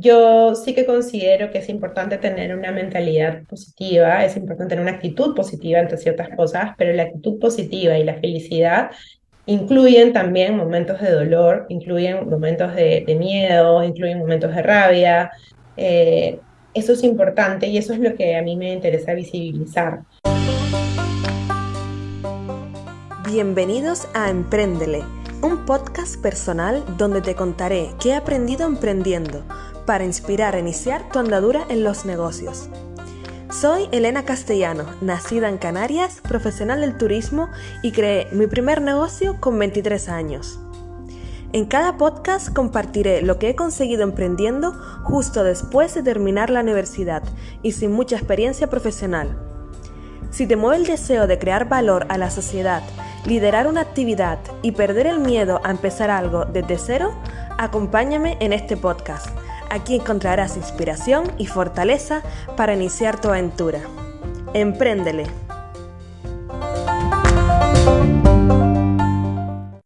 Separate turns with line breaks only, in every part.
yo sí que considero que es importante tener una mentalidad positiva, es importante tener una actitud positiva ante ciertas cosas, pero la actitud positiva y la felicidad incluyen también momentos de dolor, incluyen momentos de, miedo, incluyen momentos de rabia. Eh, eso es importante y eso es lo que a mí me interesa visibilizar.
Bienvenidos a Emprendele, un podcast personal donde te contaré qué he aprendido emprendiendo para inspirar a iniciar tu andadura en los negocios. Soy Elena Castellano, nacida en Canarias, profesional del turismo y creé mi primer negocio con 23 años. En cada podcast compartiré lo que he conseguido emprendiendo justo después de terminar la universidad y sin mucha experiencia profesional. Si te mueve el deseo de crear valor a la sociedad, liderar una actividad y perder el miedo a empezar algo desde cero, acompáñame en este podcast Aquí encontrarás inspiración y fortaleza para iniciar tu aventura. Empréndele.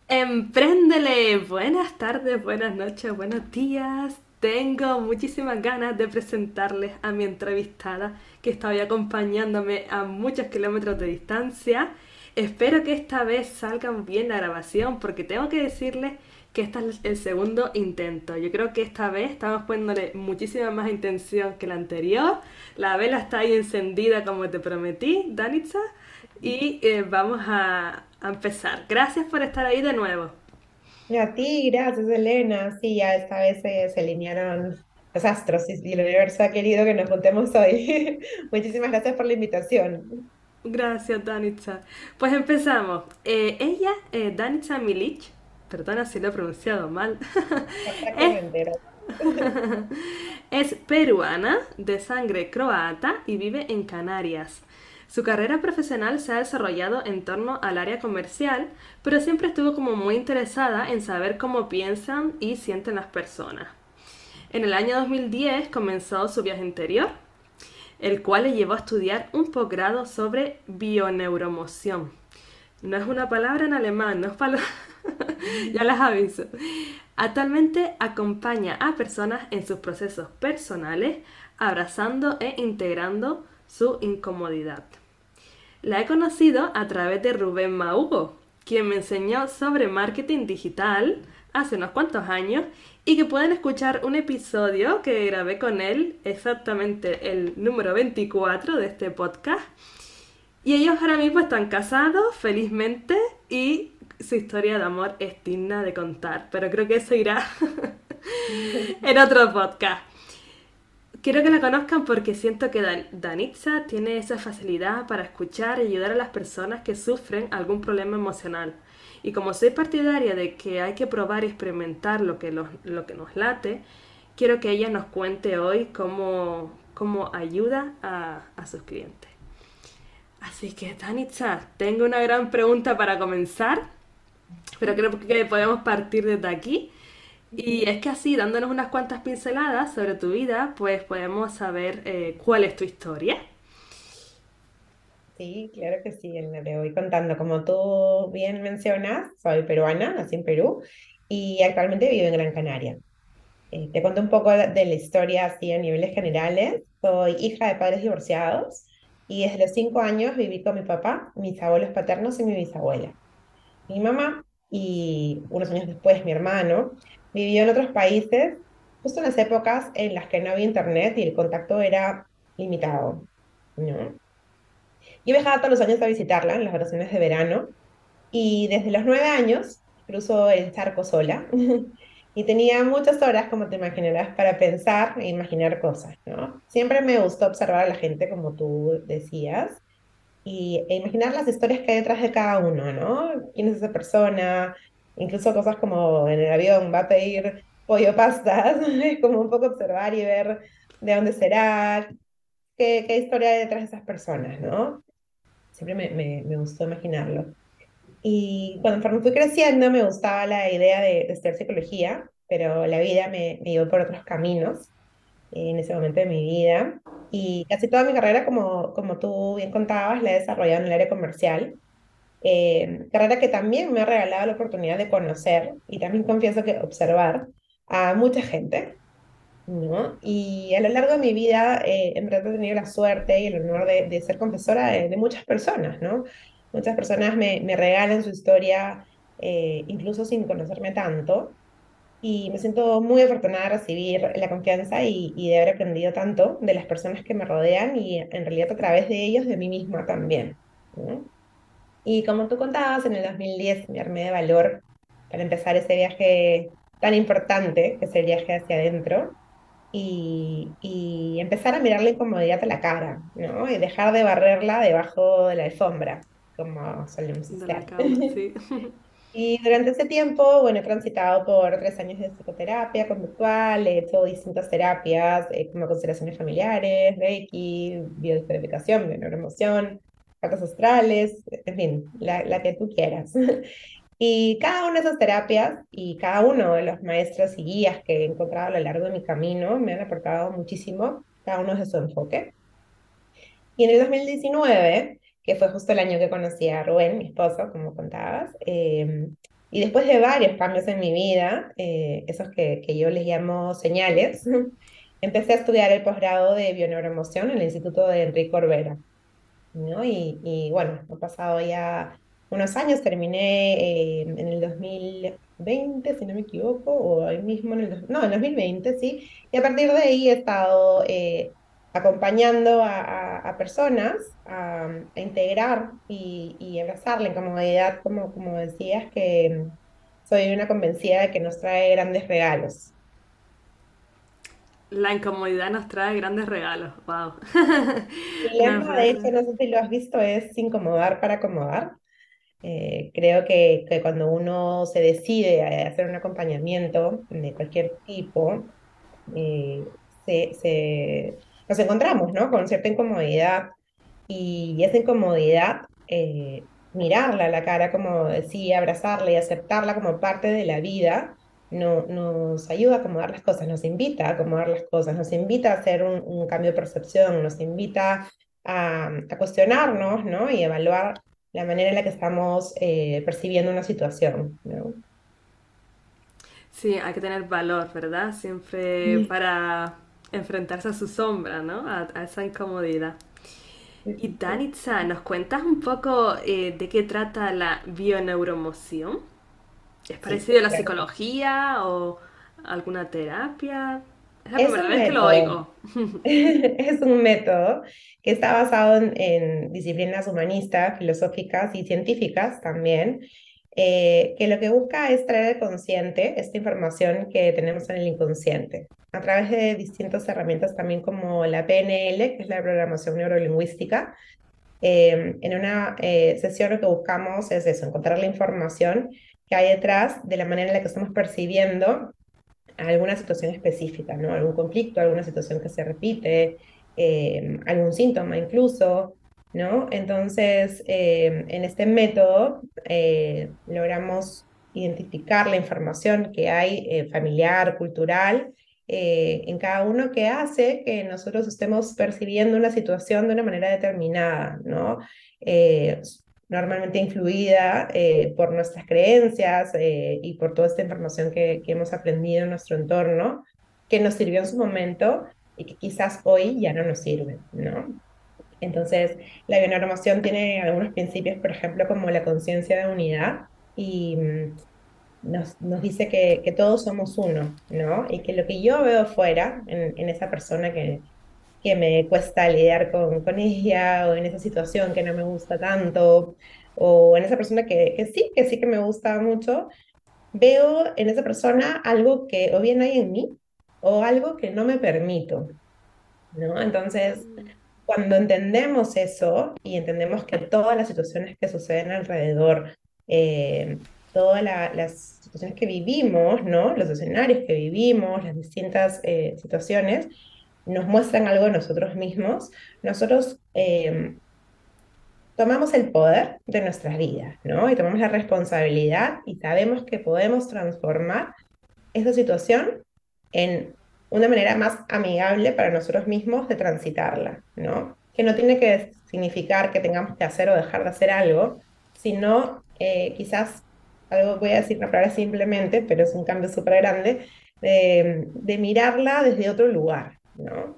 Empréndele. Buenas tardes, buenas noches, buenos días. Tengo muchísimas ganas de presentarles a mi entrevistada que está hoy acompañándome a muchos kilómetros de distancia. Espero que esta vez salga bien la grabación porque tengo que decirles que este es el segundo intento. Yo creo que esta vez estamos poniéndole muchísima más intención que la anterior. La vela está ahí encendida como te prometí, Danitza, y eh, vamos a, empezar. Gracias por estar ahí de nuevo.
a ti, gracias Elena. Sí, ya esta vez se alinearon los astros y el universo ha querido que nos juntemos hoy. Muchísimas gracias por la invitación.
Gracias, Danitza. Pues empezamos. Eh, ella, eh, Danitza Milic, perdona si lo he pronunciado mal, es, peruana, de sangre croata y vive en Canarias. Su carrera profesional se ha desarrollado en torno al área comercial, pero siempre estuvo como muy interesada en saber cómo piensan y sienten las personas. En el año 2010 comenzó su viaje interior, el cual le llevó a estudiar un posgrado sobre bioneuromoción. No es una palabra en alemán, no es palabra... ya las aviso. Actualmente acompaña a personas en sus procesos personales, abrazando e integrando su incomodidad. La he conocido a través de Rubén Maugo, quien me enseñó sobre marketing digital hace unos cuantos años y que pueden escuchar un episodio que grabé con él, exactamente el número 24 de este podcast. Y ellos ahora mismo están casados felizmente y su historia de amor es digna de contar, pero creo que eso irá en otro podcast. Quiero que la conozcan porque siento que Danitza tiene esa facilidad para escuchar y ayudar a las personas que sufren algún problema emocional. Y como soy partidaria de que hay que probar y experimentar lo que, lo que nos late, quiero que ella nos cuente hoy cómo, cómo ayuda a, a sus clientes. Así que, Danitza, tengo una gran pregunta para comenzar pero creo que podemos partir desde aquí. Y es que así, dándonos unas cuantas pinceladas sobre tu vida, pues podemos saber eh, cuál es tu historia.
Sí, claro que sí, te voy contando. Como tú bien mencionas, soy peruana, nací en Perú y actualmente vivo en Gran Canaria. Eh, te cuento un poco de la historia así a niveles generales. Soy hija de padres divorciados y desde los cinco años viví con mi papá, mis abuelos paternos y mi bisabuela. Mi mamá y unos años después mi hermano vivió en otros países, justo en las épocas en las que no había internet y el contacto era limitado. ¿no? Yo viajaba todos los años a visitarla en las vacaciones de verano y desde los nueve años cruzo el charco sola y tenía muchas horas, como te imaginarás, para pensar e imaginar cosas. Siempre me gustó observar a la gente, como tú decías, y, e imaginar las historias que hay detrás de cada uno, ¿no? ¿Quién es esa persona? Incluso cosas como en el avión va a pedir pollo pastas, es como un poco observar y ver de dónde será, qué, qué historia hay detrás de esas personas, ¿no? Siempre me, me, me gustó imaginarlo. Y cuando fui creciendo me gustaba la idea de, de estudiar psicología, pero la vida me, me llevó por otros caminos en ese momento de mi vida. Y casi toda mi carrera, como, como tú bien contabas, la he desarrollado en el área comercial. Eh, carrera que también me ha regalado la oportunidad de conocer y también confieso que observar a mucha gente. ¿no? Y a lo largo de mi vida, eh, en verdad he tenido la suerte y el honor de, de ser confesora de, de muchas personas, ¿no? Muchas personas me, me regalan su historia, eh, incluso sin conocerme tanto, y me siento muy afortunada de recibir la confianza y, y de haber aprendido tanto de las personas que me rodean y en realidad a través de ellos, de mí misma también, ¿no? Y como tú contabas, en el 2010 me armé de valor para empezar ese viaje tan importante, que es el viaje hacia adentro y, y empezar a mirar la incomodidad a la cara, ¿no? Y dejar de barrerla debajo de la alfombra, como solemos
De
Y durante ese tiempo, bueno, he transitado por tres años de psicoterapia conductual, he hecho distintas terapias, eh, como constelaciones familiares, Reiki, biodescodificación, neuroemoción, cartas astrales, en fin, la, la que tú quieras. Y cada una de esas terapias y cada uno de los maestros y guías que he encontrado a lo largo de mi camino me han aportado muchísimo, cada uno desde su enfoque. Y en el 2019, que fue justo el año que conocí a Rubén, mi esposo, como contabas, eh, y después de varios cambios en mi vida, eh, esos que, que yo les llamo señales, empecé a estudiar el posgrado de bioneuroemoción en el Instituto de Enrique Corbera. ¿no? Y, y bueno, han pasado ya unos años, terminé eh, en el 2020, si no me equivoco, o ahí mismo en el, no, en el 2020, sí, y a partir de ahí he estado eh, acompañando a, a- a personas a, a integrar y, y abrazar la incomodidad, como, como decías, que soy una convencida de que nos trae grandes regalos.
La incomodidad nos trae grandes regalos. Wow. Me
lema, de hecho, no sé si lo has visto, es incomodar para acomodar. Eh, creo que, que cuando uno se decide a hacer un acompañamiento de cualquier tipo, eh, se, se- nos encontramos, ¿no? Con cierta incomodidad y esa incomodidad, eh, mirarla a la cara, como decía, abrazarla y aceptarla como parte de la vida, no, nos ayuda a acomodar las cosas, nos invita a acomodar las cosas, nos invita a hacer un, un cambio de percepción, nos invita a, a cuestionarnos, ¿no? Y evaluar la manera en la que estamos eh, percibiendo una situación, ¿no?
Sí, hay que tener valor, ¿verdad? Siempre
Sí,
para enfrentarse a su sombra, ¿no? A, a esa incomodidad. Y. Danitza, ¿nos cuentas un poco eh, de qué trata la bioneuromoción? ¿Es
Sí,
parecido a la
claro.
psicología o alguna terapia? Es la
Es
primera vez que lo oigo.
Es un método que está basado en, en disciplinas humanistas, filosóficas y científicas también, eh, que lo que busca es traer al consciente esta información que tenemos en el inconsciente, a través de distintas herramientas también como la PNL, que es la programación neurolingüística. Eh, en una eh, sesión lo que buscamos es eso, encontrar la información que hay detrás de la manera en la que estamos percibiendo alguna situación específica, ¿no? Algún conflicto, alguna situación que se repite, algún síntoma incluso, ¿no? Entonces, eh, en este método eh, logramos identificar la información que hay eh, familiar, cultural, en cada uno que hace que nosotros estemos percibiendo una situación de una manera determinada, ¿no? Normalmente influida por nuestras creencias y por toda esta información que, hemos aprendido en nuestro entorno, que nos sirvió en su momento y que quizás hoy ya no nos sirve. Entonces, la bionormación tiene algunos principios, por ejemplo, como la conciencia de unidad y mm, nos, dice que, que todos somos uno, ¿no? Y que lo que yo veo fuera, en, en esa persona que, que me cuesta lidiar con, con ella, o en esa situación que no me gusta tanto, o en esa persona que, que sí, que sí que me gusta mucho, veo en esa persona algo que o bien hay en mí o algo que no me permito, ¿no? Entonces, cuando entendemos eso y entendemos que todas las situaciones que suceden alrededor, eh, todas la- las situaciones que vivimos, ¿no? Los escenarios que vivimos, las distintas eh, situaciones, nos muestran algo de nosotros mismos, nosotros eh, tomamos el poder de nuestras vidas, ¿no? Y tomamos la responsabilidad y sabemos que podemos transformar esa situación en una manera más amigable para nosotros mismos de transitarla, ¿no? Que no tiene que significar que tengamos que hacer o dejar de hacer algo, sino eh, quizás algo, voy a decir una palabra simplemente, pero es un cambio súper grande, de, de mirarla desde otro lugar, ¿no?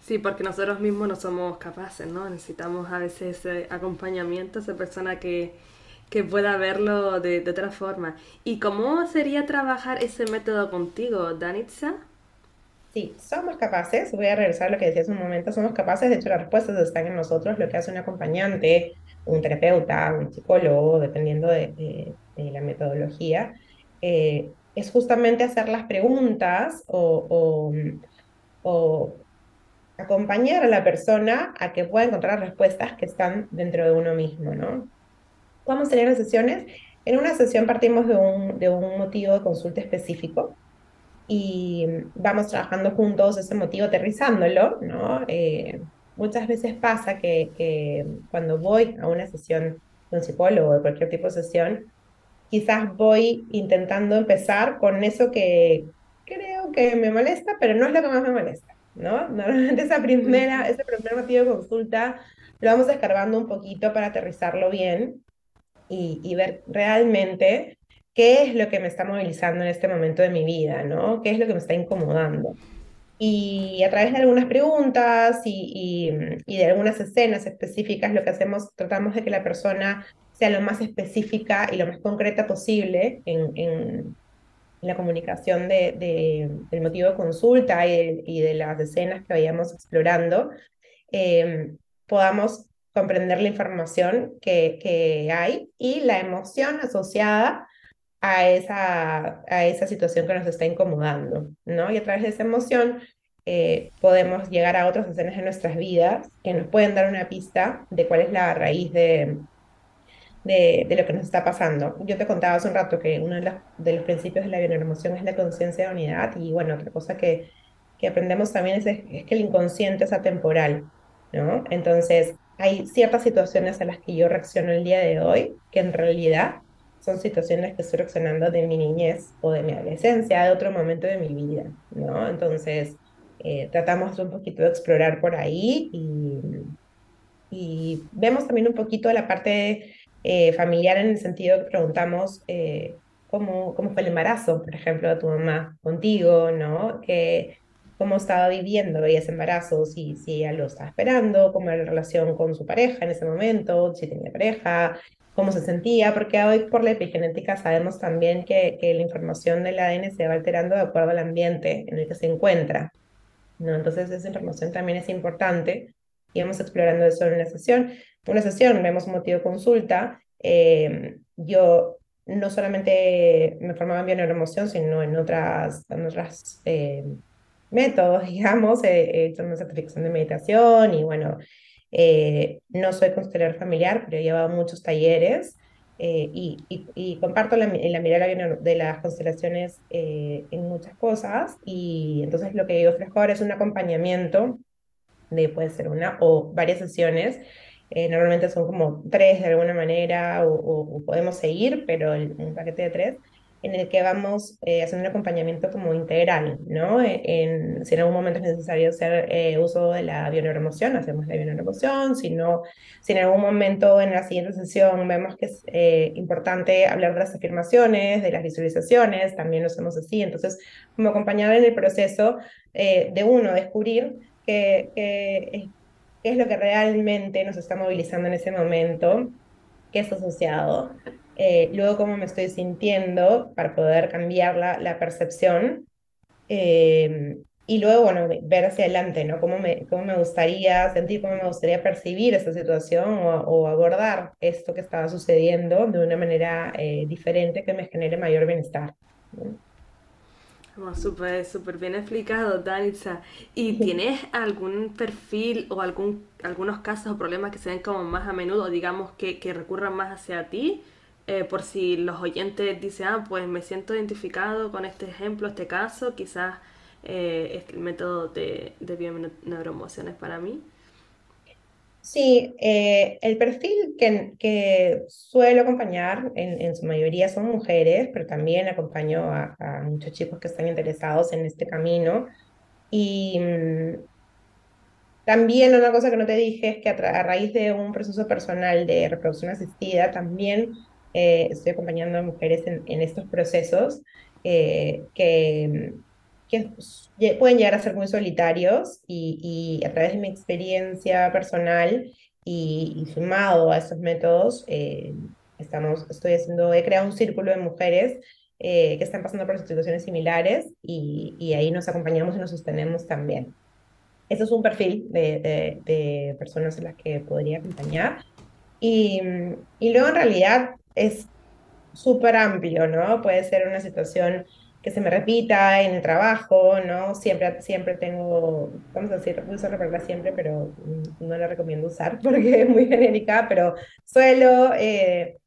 Sí, porque nosotros mismos no somos capaces, ¿no? Necesitamos a veces ese acompañamiento, esa persona que, que pueda verlo de, otra forma. ¿Y cómo sería trabajar ese método contigo, Danitza?
Sí, somos capaces, voy a regresar a lo que decía hace un momento, somos capaces, de hecho las respuestas están en nosotros, lo que hace un acompañante, un terapeuta, un psicólogo, dependiendo de, la metodología, eh, es justamente hacer las preguntas o acompañar a la persona a que pueda encontrar respuestas que están dentro de uno mismo, ¿no? ¿Cómo serían las sesiones? En una sesión partimos de un, de un motivo de consulta específico y vamos trabajando juntos ese motivo, aterrizándolo, ¿no? Eh, muchas veces pasa que, que cuando voy a una sesión de un psicólogo o de cualquier tipo de sesión, quizás voy intentando empezar con eso que creo que me molesta, pero no es lo que más me molesta, ¿no? Normalmente esa primera, ese primer motivo de consulta lo vamos escarbando un poquito para aterrizarlo bien y, y ver realmente qué es lo que me está movilizando en este momento de mi vida, ¿no? ¿Qué es lo que me está incomodando? Y a través de algunas preguntas y, y, y de algunas escenas específicas, lo que hacemos, tratamos de que la persona sea lo más específica y lo más concreta posible en, en la comunicación de, de- del motivo de consulta y de, y de las escenas que vayamos explorando, eh, podamos comprender la información que, que hay y la emoción asociada a esa, a esa situación que nos está incomodando, ¿no? Y a través de esa emoción eh, podemos llegar a otras escenas de nuestras vidas que nos pueden dar una pista de cuál es la raíz de, de, lo que nos está pasando. Yo te contaba hace un rato que uno de, los principios de la bioneuroemoción es la conciencia de unidad y bueno, otra cosa que, que aprendemos también es, es que el inconsciente es atemporal, ¿no? Entonces, hay ciertas situaciones a las que yo reacciono el día de hoy que en realidad son situaciones que estoy reaccionando de mi niñez o de mi adolescencia, de otro momento de mi vida, ¿no? Entonces, eh, tratamos un poquito de explorar por ahí y, vemos también un poquito la parte eh, familiar en el sentido que preguntamos eh, cómo, fue el embarazo, por ejemplo, de tu mamá contigo, ¿no? Cómo estaba viviendo ese embarazo, si, si ella lo estaba esperando, cómo era la relación con su pareja en ese momento, si tenía pareja, cómo se sentía, porque hoy por la epigenética sabemos también que, que la información del ADN se va alterando de acuerdo al ambiente en el que se encuentra. ¿no? Entonces esa información también es importante y vamos explorando eso en una sesión. Una sesión, vemos un motivo de consulta. eh, yo no solamente me formaba en bioneuroemoción, sino en otras, en otras eh, métodos, digamos. He, he hecho una certificación de meditación y bueno, eh, no soy constelador familiar, pero he llevado muchos talleres. eh, y, y- y comparto la, la mirada de las constelaciones eh, en muchas cosas y entonces lo que yo ofrezco ahora es un acompañamiento de puede ser una o varias sesiones. eh, normalmente son como tres de alguna manera, o, o- o podemos seguir, pero el- un paquete de tres, en el que vamos eh, haciendo un acompañamiento como integral, ¿no? E- En, si en algún momento es necesario hacer eh, uso de la bioneuroemoción, hacemos la bioneuroemoción, si no, si en algún momento en la siguiente sesión vemos que es eh, importante hablar de las afirmaciones, de las visualizaciones, también lo hacemos así, entonces como acompañar en el proceso eh, de uno, descubrir qué, qué, qué es lo que realmente nos está movilizando en ese momento, qué es asociado, eh, luego cómo me estoy sintiendo para poder cambiar la, la percepción eh, y luego, bueno, ver hacia adelante, ¿no? Cómo me, cómo me gustaría sentir, cómo me gustaría percibir esa situación o, o abordar esto que estaba sucediendo de una manera eh, diferente que me genere mayor bienestar. ¿no?
Bueno, súper, súper bien explicado, Danitza. ¿Y tienes algún perfil o algún, algunos casos o problemas que se den como más a menudo, digamos, que, que recurran más hacia ti? Eh, por si los oyentes dicen, ah, pues me siento identificado con este ejemplo, este caso, quizás eh, es el método de, de bioneuroemociones para mí.
Sí, eh, el perfil que, que suelo acompañar en, en su mayoría son mujeres, pero también acompaño a, a muchos chicos que están interesados en este camino. Y mm, también una cosa que no te dije es que a, a raíz de un proceso personal de reproducción asistida, también eh, estoy acompañando a mujeres en, en estos procesos eh, que, que pueden llegar a ser muy solitarios y, y a través de mi experiencia personal y, y sumado a estos métodos, eh, estamos, estoy haciendo, he creado un círculo de mujeres eh, que están pasando por situaciones similares y, y, ahí nos acompañamos y nos sostenemos también. Eso es un perfil de, de, de personas a las que podría acompañar. Y, y luego en realidad es súper amplio, ¿no? Puede ser una situación que se me repita en el trabajo, ¿no? Siempre, siempre tengo, vamos a decir, voy a usar la palabra siempre, pero no la recomiendo usar porque es muy genérica, pero suelo eh,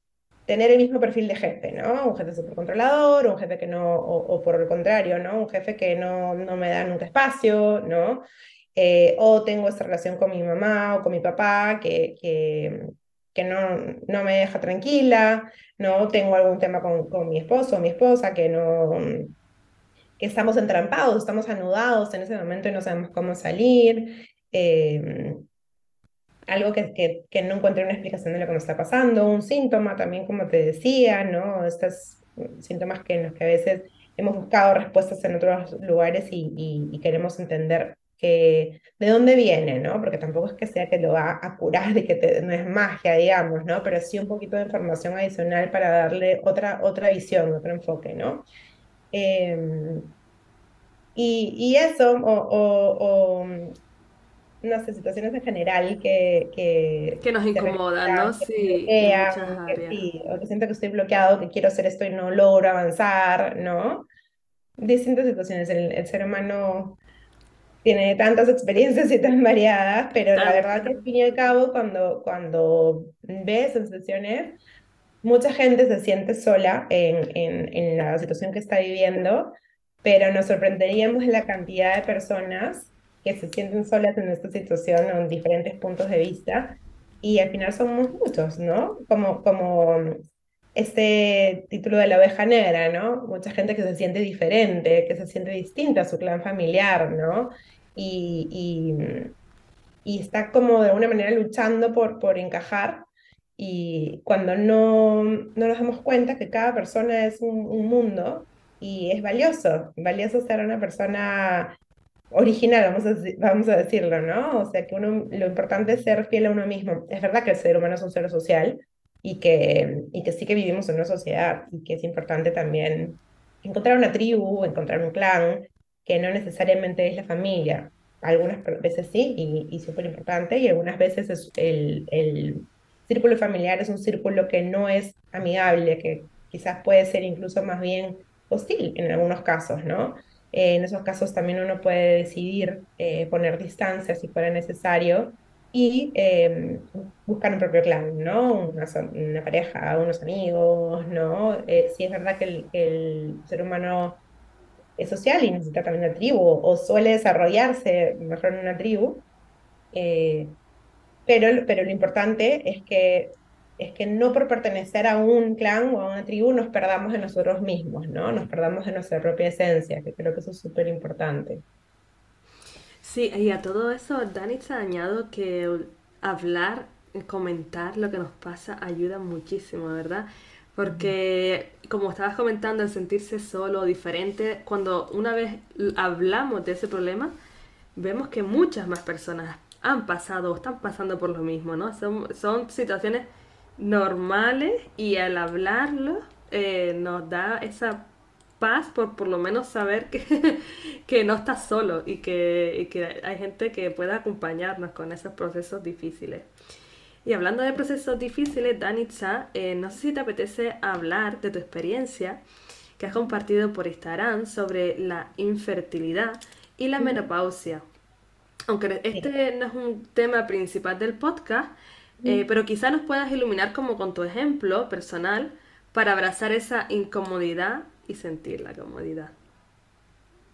tener el mismo perfil de jefe, ¿no? Un jefe súper controlador, un jefe que no, o, o, por el contrario, ¿no? Un jefe que no, no me da nunca espacio, ¿no? Eh, o tengo esta relación con mi mamá o con mi papá que, que, que no, no me deja tranquila, no tengo algún tema con, con mi esposo o mi esposa que no que estamos entrampados, estamos anudados en ese momento y no sabemos cómo salir. Eh, algo que, que, que, no encontré una explicación de lo que me está pasando, un síntoma también, como te decía, ¿no? Estos síntomas que en los que a veces hemos buscado respuestas en otros lugares y, y queremos entender que, de dónde viene, ¿no? Porque tampoco es que sea que lo va a curar y que te, no es magia, digamos, ¿no? Pero sí un poquito de información adicional para darle otra, otra visión, otro enfoque, ¿no? Eh, y, y, eso, o, o, o, no sé, situaciones en general que... Que,
que nos incomodan, ¿no?
Que
sí,
que, sí, o que siento que estoy bloqueado, que quiero hacer esto y no logro avanzar, ¿no? Distintas situaciones. El, el ser humano tiene tantas experiencias y tan variadas, pero la verdad que al fin y al cabo, cuando, cuando ves en sesiones, mucha gente se siente sola en, en, en, la situación que está viviendo, pero nos sorprenderíamos de la cantidad de personas que se sienten solas en esta situación en diferentes puntos de vista, y al final somos muchos, ¿no? Como, como este título de la oveja negra, ¿no? Mucha gente que se siente diferente, que se siente distinta a su clan familiar, ¿no? Y, y, está como de alguna manera luchando por, por encajar y cuando no, no nos damos cuenta que cada persona es un, un, mundo y es valioso, valioso ser una persona original, vamos a, vamos a decirlo, ¿no? O sea, que uno, lo importante es ser fiel a uno mismo. Es verdad que el ser humano es un ser social y que, y que sí que vivimos en una sociedad y que es importante también encontrar una tribu, encontrar un clan, que no necesariamente es la familia. Algunas veces sí, y, y súper importante, y algunas veces es el, el círculo familiar es un círculo que no es amigable, que quizás puede ser incluso más bien hostil en algunos casos, ¿no? Eh, en esos casos también uno puede decidir eh, poner distancia si fuera necesario y eh, buscar un propio clan, ¿no? Una, una pareja, unos amigos, ¿no? Eh, sí es verdad que el, el, ser humano es social y necesita también una tribu o suele desarrollarse mejor en una tribu. Eh, pero, pero lo importante es que, es que no por pertenecer a un clan o a una tribu nos perdamos de nosotros mismos, ¿no? Nos perdamos de nuestra propia esencia, que creo que eso es súper importante.
Sí, y a todo eso, Dani se añado que hablar, comentar lo que nos pasa ayuda muchísimo, ¿verdad? Porque, como estabas comentando, el sentirse solo, diferente, cuando una vez hablamos de ese problema, vemos que muchas más personas han pasado o están pasando por lo mismo, ¿no? Son, situaciones normales y al hablarlo eh, nos da esa paz por por lo menos saber que, que no estás solo y que, y que hay gente que pueda acompañarnos con esos procesos difíciles. Y hablando de procesos difíciles, Danitza, eh, no sé si te apetece hablar de tu experiencia que has compartido por Instagram sobre la infertilidad y la menopausia. Aunque este no es un tema principal del podcast, eh, pero quizá nos puedas iluminar como con tu ejemplo personal para abrazar esa incomodidad y sentir la comodidad.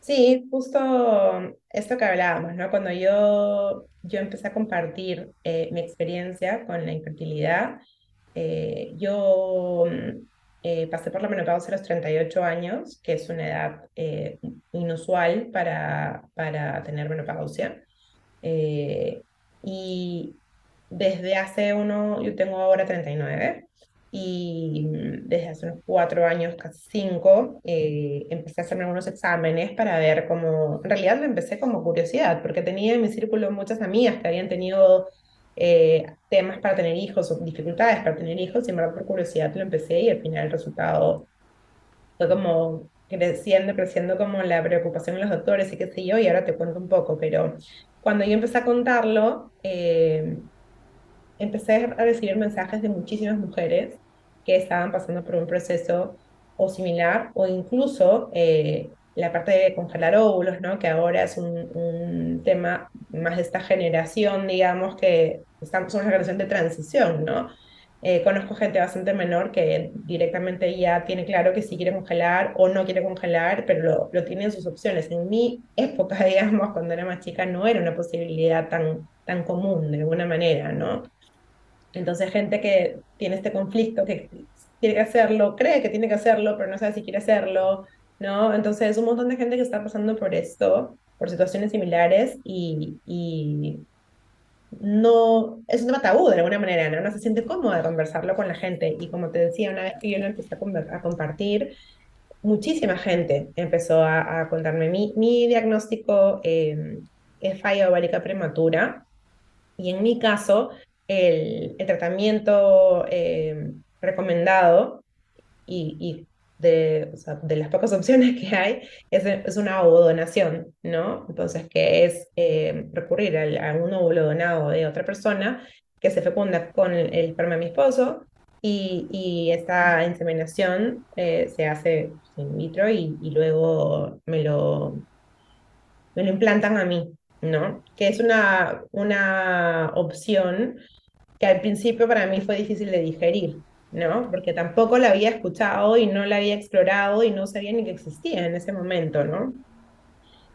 Sí, justo esto que hablábamos, ¿no? Cuando yo, yo empecé a compartir eh, mi experiencia con la infertilidad, eh, yo eh, pasé por la menopausia a los 38 años, que es una edad inusual para, para tener menopausia. Y desde hace uno, yo tengo ahora 39, y mm, desde hace unos cuatro años, casi cinco, eh, empecé a hacerme algunos exámenes para ver cómo, en realidad lo empecé como curiosidad, porque tenía en mi círculo muchas amigas que habían tenido eh, temas para tener hijos o dificultades para tener hijos, y en verdad por curiosidad lo empecé y al final el resultado fue como creciendo, creciendo como la preocupación de los doctores y qué sé yo, y ahora te cuento un poco, pero cuando yo empecé a contarlo, eh, empecé a recibir mensajes de muchísimas mujeres que estaban pasando por un proceso o similar o incluso eh, la parte de congelar óvulos, ¿no? que ahora es un, tema más de esta generación, digamos, que estamos, somos una generación de transición, ¿no? Eh, conozco gente bastante menor que directamente ya tiene claro que sí quiere congelar o no quiere congelar, pero lo, lo tiene en sus opciones. En mi época, digamos, cuando era más chica, no era una posibilidad tan, tan común de alguna manera, ¿no? Entonces, gente que tiene este conflicto, que tiene que hacerlo, cree que tiene que hacerlo, pero no sabe si quiere hacerlo, ¿no? Entonces, un montón de gente que está pasando por esto, por situaciones similares y, y no, es un tema tabú de alguna manera, ¿no? No se siente cómoda de conversarlo con la gente. Y como te decía, una vez que yo lo empecé a, a compartir, muchísima gente empezó a, contarme. Mi, mi diagnóstico eh, es falla ovárica prematura y en mi caso el, tratamiento eh, recomendado y, de, de, las pocas opciones que hay es, es una ovodonación, ¿no? Entonces, que es eh, recurrir a, a, un óvulo donado de otra persona que se fecunda con el, el esperma de mi esposo y, y esta inseminación eh, se hace in vitro y, y luego me lo, me lo implantan a mí, ¿no? Que es una, una opción que al principio para mí fue difícil de digerir, ¿no? Porque tampoco la había escuchado y no la había explorado y no sabía ni que existía en ese momento, ¿no?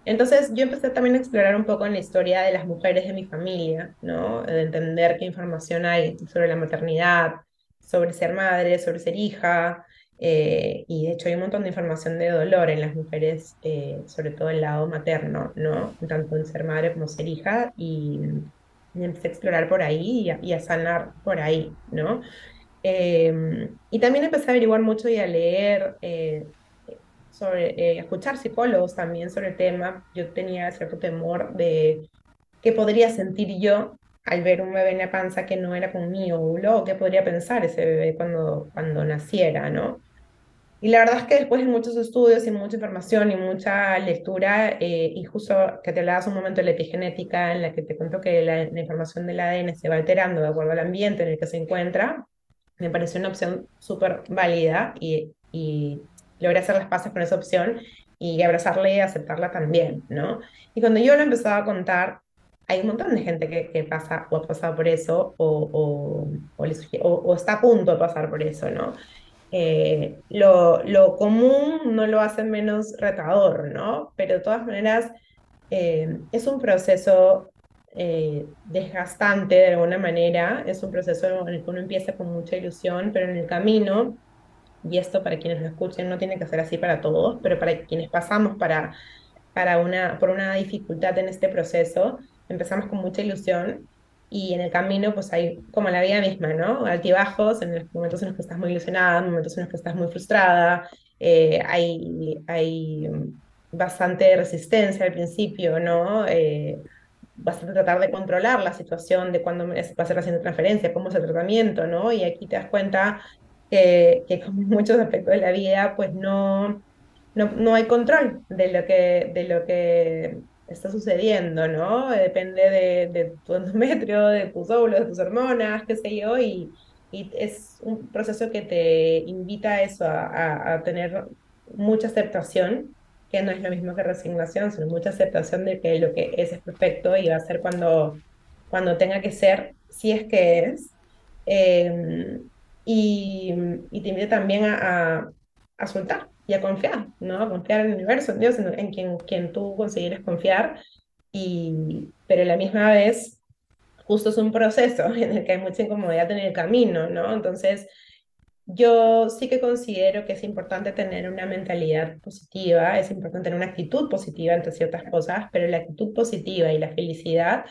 Entonces yo empecé también a explorar un poco en la historia de las mujeres de mi familia, ¿no? De entender qué información hay sobre la maternidad, sobre ser madre, sobre ser hija, eh, y de hecho hay un montón de información de dolor en las mujeres, eh, sobre todo el lado materno, ¿no? Tanto en ser madre como ser hija, y, y empecé a explorar por ahí y a, y sanar por ahí, ¿no? Eh, y también empecé a averiguar mucho y a leer, eh, sobre, eh, escuchar psicólogos también sobre el tema. Yo tenía cierto temor de qué podría sentir yo al ver un bebé en la panza que no era con mi óvulo o qué podría pensar ese bebé cuando, cuando naciera, ¿no? Y la verdad es que después de muchos estudios y mucha información y mucha lectura, eh, y justo que te hablabas un momento de la epigenética, en la que te cuento que la, la, información del ADN se va alterando de acuerdo al ambiente en el que se encuentra, me pareció una opción súper válida y, y logré hacer las paces con esa opción y abrazarla y aceptarla también, ¿no? Y cuando yo lo empezaba a contar, hay un montón de gente que, que pasa o ha pasado por eso o, o, o, o, está a punto de pasar por eso, ¿no? Eh, lo, lo, común no lo hace menos retador, ¿no? Pero de todas maneras eh, es un proceso eh, desgastante de alguna manera, es un proceso en el que uno empieza con mucha ilusión, pero en el camino, y esto para quienes lo escuchen no tiene que ser así para todos, pero para quienes pasamos para, para una, por una dificultad en este proceso, empezamos con mucha ilusión y en el camino pues hay como la vida misma, ¿no? Altibajos, en los momentos en los que estás muy ilusionada, momentos en los que estás muy frustrada, eh, hay, hay bastante resistencia al principio, ¿no? Eh, tratar de controlar la situación de cuándo va a ser haciendo transferencia, cómo es el tratamiento, ¿no? Y aquí te das cuenta que, que como en muchos aspectos de la vida, pues no, no, no hay control de lo que, de lo que está sucediendo, ¿no? Depende de, de tu endometrio, de tus óvulos, de tus hormonas, qué sé yo, y, y es un proceso que te invita a eso, a, a, a, tener mucha aceptación, que no es lo mismo que resignación, sino mucha aceptación de que lo que es es perfecto y va a ser cuando, cuando tenga que ser, si es que es. Eh, y, y, te invita también a, a soltar y a confiar, ¿no? Confiar en el universo, en Dios, en, en quien, quien tú consideres confiar, y, pero a la misma vez, justo es un proceso en el que hay mucha incomodidad en el camino, ¿no? Entonces, yo sí que considero que es importante tener una mentalidad positiva, es importante tener una actitud positiva ante ciertas cosas, pero la actitud positiva y la felicidad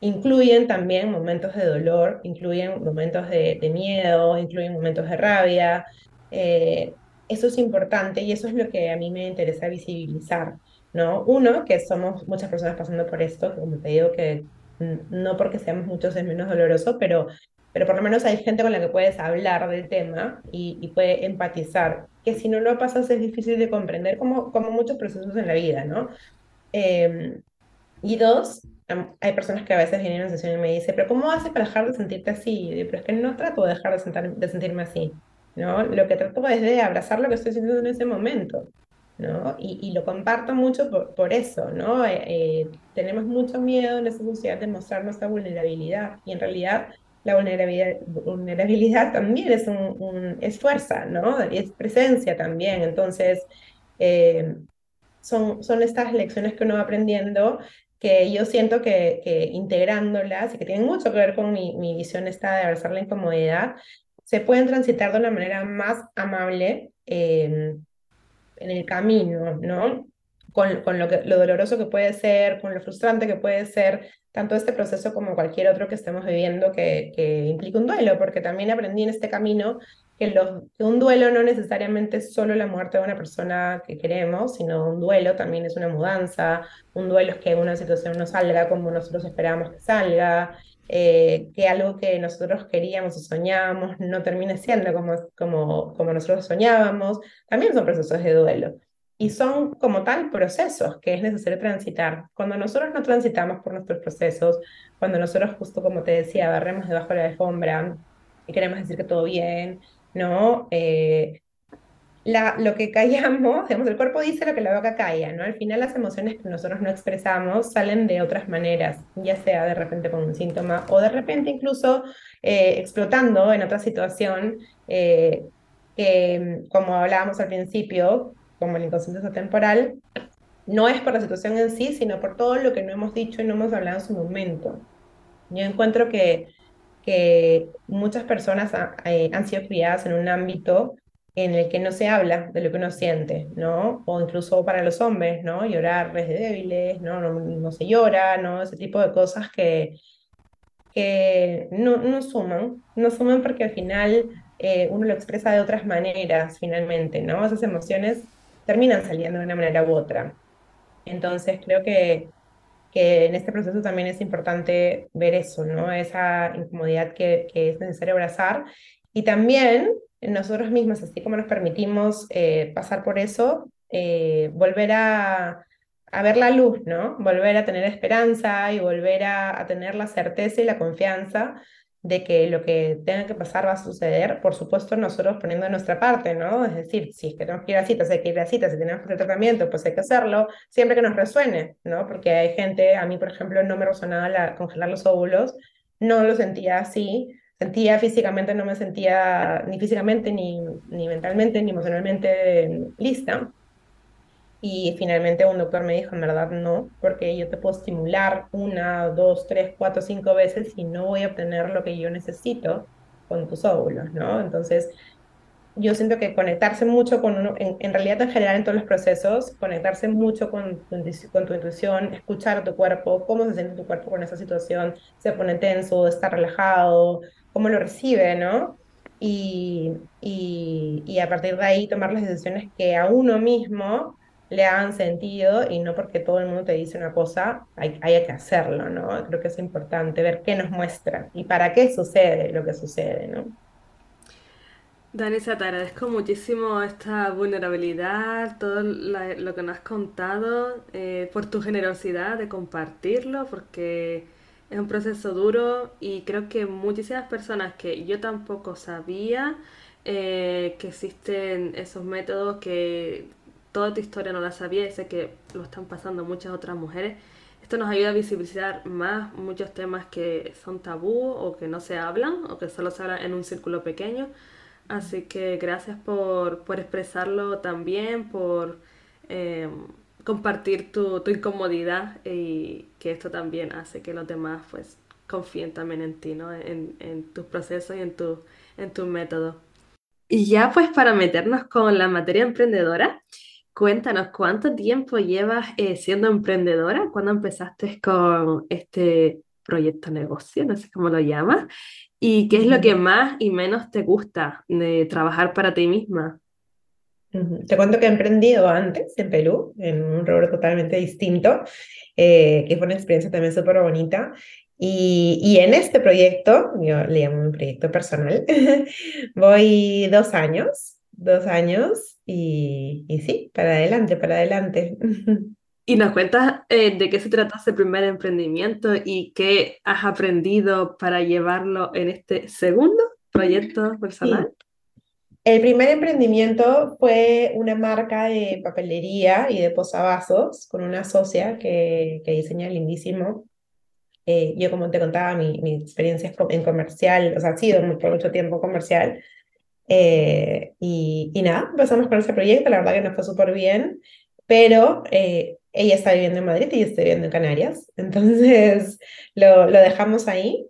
incluyen también momentos de dolor, incluyen momentos de, de miedo, incluyen momentos de rabia. Eh, eso es importante y eso es lo que a mí me interesa visibilizar, ¿no? Uno, que somos muchas personas pasando por esto, como te digo, que no porque seamos muchos es menos doloroso, pero, pero por lo menos hay gente con la que puedes hablar del tema y, puede empatizar, que si no lo pasas es difícil de comprender, como, como muchos procesos en la vida, ¿no? Eh, y dos, hay personas que a veces vienen a una sesión y me dicen, pero ¿cómo haces para dejar de sentirte así? pero es que no trato de dejar de sentirme así, ¿no? Lo que trato es de abrazar lo que estoy sintiendo en ese momento, ¿no? Y, lo comparto mucho por, eso, ¿no? Eh, eh, tenemos mucho miedo en esta sociedad de mostrar nuestra vulnerabilidad y en realidad la vulnerabilidad, vulnerabilidad también es, un, un, es fuerza, ¿no? Es presencia también, entonces... Eh, son, son estas lecciones que uno va aprendiendo que yo siento que, que integrándolas y que tienen mucho que ver con mi, mi visión esta de abrazar la incomodidad, se pueden transitar de una manera más amable eh, en el camino, ¿no? Con, con lo, que, lo doloroso que puede ser, con lo frustrante que puede ser, tanto este proceso como cualquier otro que estemos viviendo que, que implica un duelo, porque también aprendí en este camino que, los, que un duelo no necesariamente es solo la muerte de una persona que queremos, sino un duelo también es una mudanza, un duelo es que una situación no salga como nosotros esperábamos que salga, eh, que algo que nosotros queríamos o soñábamos no termine siendo como, como, como nosotros soñábamos, también son procesos de duelo. Y son como tal procesos que es necesario transitar. Cuando nosotros no transitamos por nuestros procesos, cuando nosotros justo como te decía, barremos debajo de la alfombra y queremos decir que todo bien, ¿no? Eh, la, lo que callamos, digamos, el cuerpo dice lo que la boca calla, ¿no? Al final las emociones que nosotros no expresamos salen de otras maneras, ya sea de repente con un síntoma o de repente incluso eh, explotando en otra situación, eh, que como hablábamos al principio, como la inconsciencia temporal, no es por la situación en sí, sino por todo lo que no hemos dicho y no hemos hablado en su momento. Yo encuentro que que muchas personas eh, han sido criadas en un ámbito en el que no se habla de lo que uno siente, ¿no? O incluso para los hombres, ¿no? Llorar es débiles, ¿no? No, no se llora, ¿no? Ese tipo de cosas que, que no, no suman, no suman porque al final eh, uno lo expresa de otras maneras, finalmente, ¿no? Esas emociones terminan saliendo de una manera u otra. Entonces creo que que en este proceso también es importante ver eso, ¿no? Esa incomodidad que, que es necesario abrazar. Y también nosotros mismos, así como nos permitimos eh, pasar por eso, eh, volver a, a, ver la luz, ¿no? Volver a tener esperanza y volver a, a tener la certeza y la confianza de que lo que tenga que pasar va a suceder, por supuesto nosotros poniendo de nuestra parte, ¿no? Es decir, si es que tenemos que ir a citas, hay que ir a citas, si tenemos que hacer tratamiento, pues hay que hacerlo, siempre que nos resuene, ¿no? Porque hay gente, a mí por ejemplo no me resonaba la, congelar los óvulos, no lo sentía así, sentía físicamente, no me sentía ni físicamente, ni, ni mentalmente, ni emocionalmente lista, y finalmente un doctor me dijo, en verdad no, porque yo te puedo estimular una, dos, tres, cuatro, cinco veces y no voy a obtener lo que yo necesito con tus óvulos, ¿no? Entonces, yo siento que conectarse mucho con uno, en, en realidad en general en todos los procesos, conectarse mucho con, con tu intuición, escuchar a tu cuerpo, cómo se siente tu cuerpo con esa situación, se pone tenso, está relajado, cómo lo recibe, ¿no? Y, y, y a partir de ahí tomar las decisiones que a uno mismo le hagan sentido y no porque todo el mundo te dice una cosa, hay, hay que hacerlo, ¿no? Creo que es importante ver qué nos muestra y para qué sucede lo que sucede, ¿no?
Danisa, te agradezco muchísimo esta vulnerabilidad, todo lo que nos has contado, eh, por tu generosidad de compartirlo, porque es un proceso duro y creo que muchísimas personas que yo tampoco sabía eh, que existen esos métodos que toda tu historia no la sabía y sé que lo están pasando muchas otras mujeres. Esto nos ayuda a visibilizar más muchos temas que son tabú o que no se hablan o que solo se hablan en un círculo pequeño. Así que gracias por, por expresarlo también, por eh, compartir tu, tu, incomodidad y que esto también hace que los demás pues confíen también en ti, ¿no? en, en tus procesos y en tu, en tu método. Y ya pues para meternos con la materia emprendedora, Cuéntanos, ¿cuánto tiempo llevas eh, siendo emprendedora? ¿Cuándo empezaste con este proyecto negocio, no sé cómo lo llamas, y qué es lo que más y menos te gusta de trabajar para ti misma.
Te cuento que he emprendido antes en Perú, en un rubro totalmente distinto, eh, que fue una experiencia también súper bonita. Y, y, en este proyecto, yo le llamo un proyecto personal, voy dos años, dos años y, y sí, para adelante, para adelante.
Y nos cuentas eh, de qué se trata ese primer emprendimiento y qué has aprendido para llevarlo en este segundo proyecto personal.
El primer emprendimiento fue una marca de papelería y de posavasos con una socia que, que diseña lindísimo. Eh, yo, como te contaba, mi, mi experiencia en comercial, o sea, ha sido por mucho tiempo comercial. Eh, y, y, nada, empezamos con ese proyecto, la verdad que nos fue súper bien, pero ella está viviendo en Madrid y yo estoy viviendo en Canarias. Entonces lo, lo dejamos ahí.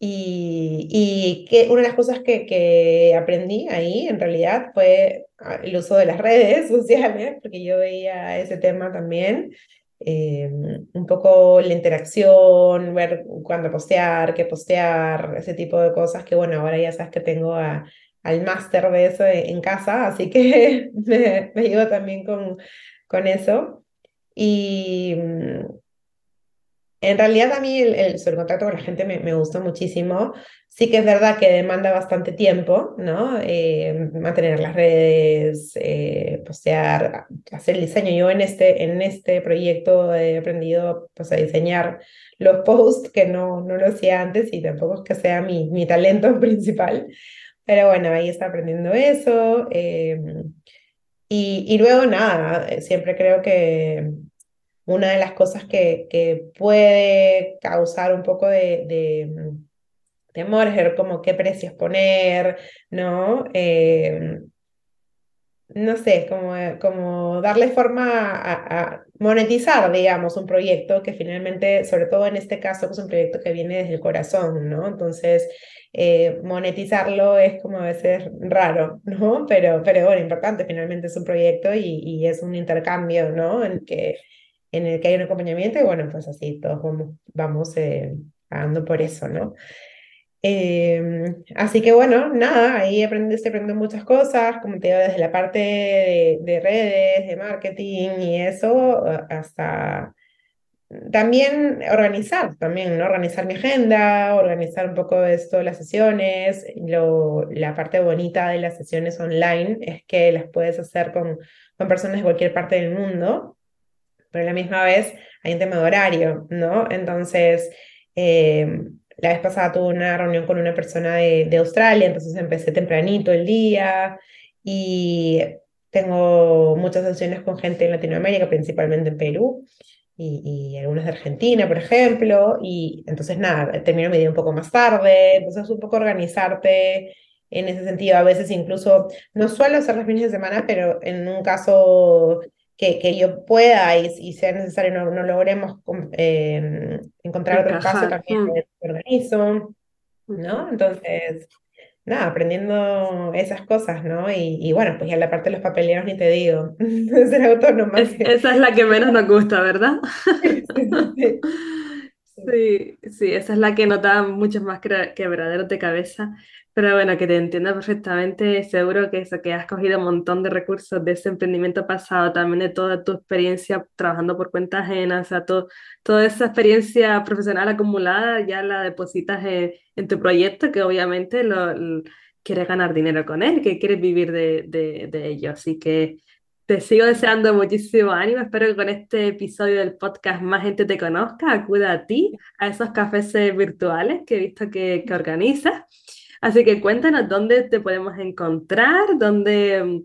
Y, y que una de las cosas que, que, aprendí ahí en realidad fue ah, el uso de las redes sociales, porque yo veía ese tema también. Eh, un poco la interacción, ver cuándo postear, qué postear, ese tipo de cosas que bueno, ahora ya sabes que tengo a, al máster de eso en casa, así que me, me ayudo también con, con eso. Y mm, en realidad a mí el, el sobre contacto con la gente me, me, gustó muchísimo. Sí que es verdad que demanda bastante tiempo, ¿no? Eh, mantener las redes, eh, postear, hacer el diseño. Yo en este, en este proyecto he aprendido pues, a diseñar los posts que no, no lo hacía antes y tampoco es que sea mi, mi talento principal. Pero bueno, ahí está aprendiendo eso. Eh, y, y luego nada, siempre creo que una de las cosas que, que puede causar un poco de, de temor es como qué precios poner, ¿no? Eh, no sé, como, como darle forma a, monetizar, digamos, un proyecto que finalmente, sobre todo en este caso, es un proyecto que viene desde el corazón, ¿no? Entonces, eh, monetizarlo es como a veces raro, ¿no? Pero, pero bueno, importante, finalmente es un proyecto y, y es un intercambio, ¿no? En que en el que hay un acompañamiento y bueno, pues así todos vamos, vamos eh, pagando por eso, ¿no? Eh, así que bueno, nada, ahí aprende, se aprenden muchas cosas, como te digo, desde la parte de, de redes, de marketing y eso, hasta también organizar, también, ¿no? Organizar mi agenda, organizar un poco esto, las sesiones. Lo, la parte bonita de las sesiones online es que las puedes hacer con, con personas de cualquier parte del mundo pero a la misma vez hay un tema de horario, ¿no? Entonces, eh, la vez pasada tuve una reunión con una persona de, de, Australia, entonces empecé tempranito el día y tengo muchas sesiones con gente en Latinoamérica, principalmente en Perú. Y, y, algunas de Argentina, por ejemplo, y entonces nada, termino mi día un poco más tarde, entonces un poco organizarte en ese sentido, a veces incluso, no suelo hacer los fines de semana, pero en un caso que, que yo pueda y, y sea necesario no, no logremos eh, encontrar otro espacio también mm. organizo, ¿no? Entonces, nada, aprendiendo esas cosas, ¿no? Y, y, bueno, pues ya la parte de los papeleos ni te digo, ser autónoma.
esa es la que menos nos gusta, ¿verdad? sí, sí, esa es la que nos da muchos más quebraderos de cabeza. Pero bueno, que te entiendo perfectamente, seguro que eso, que has cogido un montón de recursos de ese emprendimiento pasado, también de toda tu experiencia trabajando por cuenta ajena, o sea, todo, toda esa experiencia profesional acumulada ya la depositas en, en tu proyecto, que obviamente lo, lo, quieres ganar dinero con él, que quieres vivir de, de, de ello. Así que te sigo deseando muchísimo ánimo. Espero que con este episodio del podcast más gente te conozca, acuda a ti, a esos cafés virtuales que he visto que, que organizas. Así que cuéntanos dónde te podemos encontrar, dónde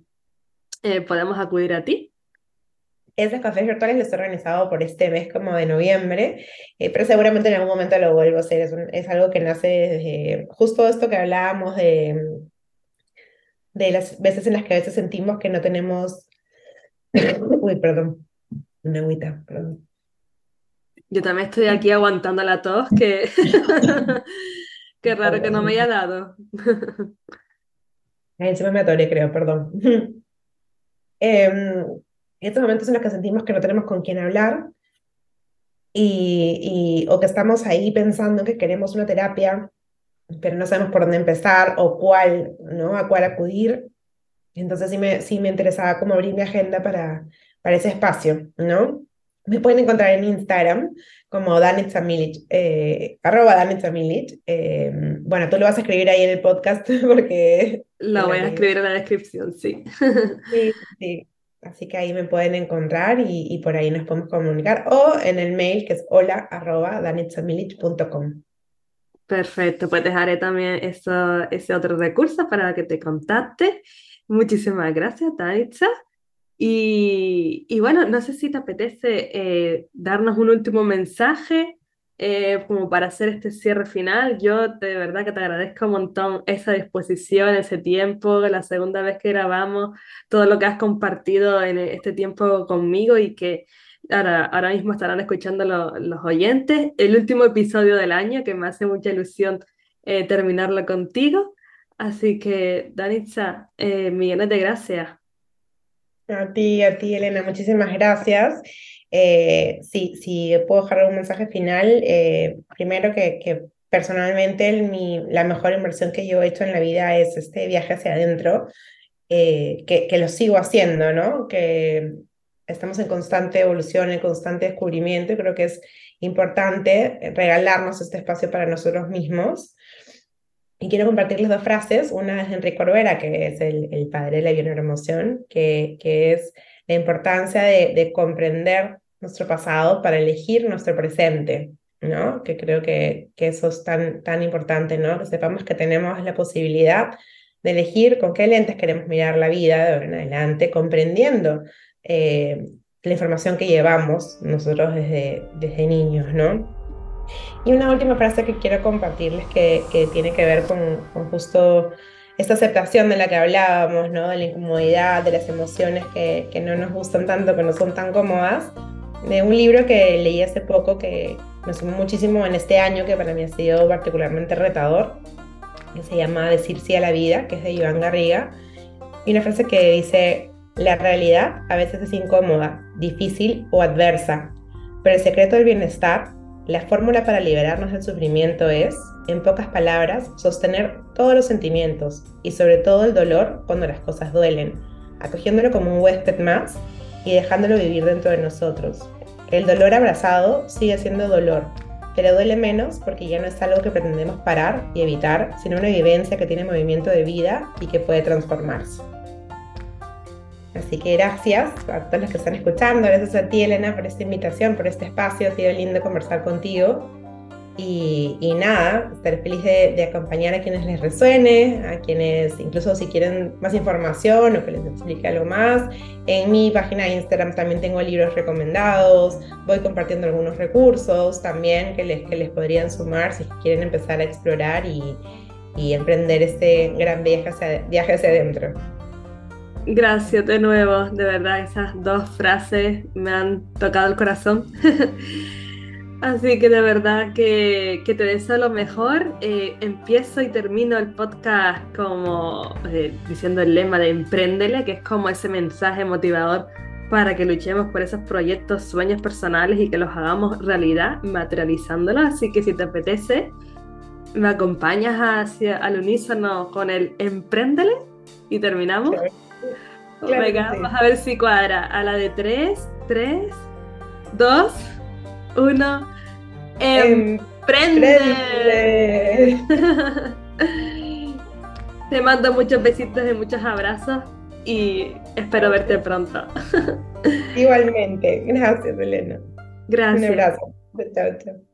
eh, podemos acudir a ti.
Esos cafés virtuales los he organizado por este mes como de noviembre, eh, pero seguramente en algún momento lo vuelvo a hacer. Es, un, es, algo que nace desde justo esto que hablábamos de, de las veces en las que a veces sentimos que no tenemos... Uy, perdón, una agüita, perdón.
Yo también estoy aquí aguantando la tos, que Qué raro que no me haya dado.
Encima me atoré, creo, perdón. eh, estos momentos en los que sentimos que no tenemos con quién hablar, y, y, o que estamos ahí pensando que queremos una terapia, pero no sabemos por dónde empezar o cuál, ¿no? A cuál acudir. Entonces sí me, sí me interesaba como abrir mi agenda para, para ese espacio, ¿no? Me pueden encontrar en Instagram como Danitza Milic, eh, arroba Danitza Milic. Eh, bueno, tú lo vas a escribir ahí en el podcast porque...
Lo voy a escribir en la descripción, sí.
Sí, sí. Así que ahí me pueden encontrar y, y por ahí nos podemos comunicar. O en el mail que es hola arroba danitzamilic.com.
Perfecto, pues dejaré también eso, ese otro recurso para que te contacte. Muchísimas gracias, Danitza. Y, y, bueno, no sé si te apetece eh, darnos un último mensaje eh, como para hacer este cierre final. Yo de verdad que te agradezco un montón esa disposición, ese tiempo, la segunda vez que grabamos, todo lo que has compartido en este tiempo conmigo y que ahora, ahora mismo estarán escuchando los oyentes. El último episodio del año, que me hace mucha ilusión eh, terminarlo contigo. Así que, Danitza, millones de gracias.
A ti, a ti, Elena, muchísimas gracias. Eh, sí, sí, puedo dejar un mensaje final. Eh, primero que, que personalmente mi, la mejor inversión que yo he hecho en la vida es este viaje hacia adentro, eh, que, que lo sigo haciendo, ¿no? Que estamos en constante evolución, en constante descubrimiento y creo que es importante regalarnos este espacio para nosotros mismos. Y quiero compartirles dos frases. Una es de Enrique Corbera, que es el, el padre de la bioneuroemoción, que, que es la importancia de, de, comprender nuestro pasado para elegir nuestro presente, ¿no? Que creo que, que eso es tan, tan importante, ¿no? Que sepamos que tenemos la posibilidad de elegir con qué lentes queremos mirar la vida de ahora en adelante, comprendiendo eh, la información que llevamos nosotros desde, desde niños, ¿no? Y una última frase que quiero compartirles que, que tiene que ver con, con, justo esta aceptación de la que hablábamos, ¿no? de la incomodidad, de las emociones que, que no nos gustan tanto, que no son tan cómodas, de un libro que leí hace poco que me sumó muchísimo en este año, que para mí ha sido particularmente retador, que se llama Decir sí a la vida, que es de Iván Garriga, y una frase que dice, la realidad a veces es incómoda, difícil o adversa, pero el secreto del bienestar la fórmula para liberarnos del sufrimiento es, en pocas palabras, sostener todos los sentimientos y sobre todo el dolor cuando las cosas duelen, acogiéndolo como un huésped más y dejándolo vivir dentro de nosotros. El dolor abrazado sigue siendo dolor, pero duele menos porque ya no es algo que pretendemos parar y evitar, sino una vivencia que tiene movimiento de vida y que puede transformarse. Así que gracias a todos los que están escuchando, gracias a ti Elena por esta invitación, por este espacio, ha sido lindo conversar contigo. Y, y nada, estaré feliz de, de, acompañar a quienes les resuene, a quienes incluso si quieren más información o que les explique algo más. En mi página de Instagram también tengo libros recomendados, voy compartiendo algunos recursos también que les, que les podrían sumar si quieren empezar a explorar y, y emprender este gran viaje hacia, viaje hacia adentro.
Gracias de nuevo, de verdad, esas dos frases me han tocado el corazón. Así que de verdad que, que te deseo lo mejor. Eh, empiezo y termino el podcast como eh, diciendo el lema de Emprendele, que es como ese mensaje motivador para que luchemos por esos proyectos, sueños personales y que los hagamos realidad materializándolos. Así que si te apetece, me acompañas hacia al unísono con el Emprendele y terminamos. Claro Venga, sí. vamos a ver si cuadra. A la de 3, 3, 2, 1. ¡Emprende! Te mando muchos besitos y muchos abrazos y espero verte pronto.
Igualmente. Gracias, Elena.
Gracias.
Un abrazo. Chao, chao.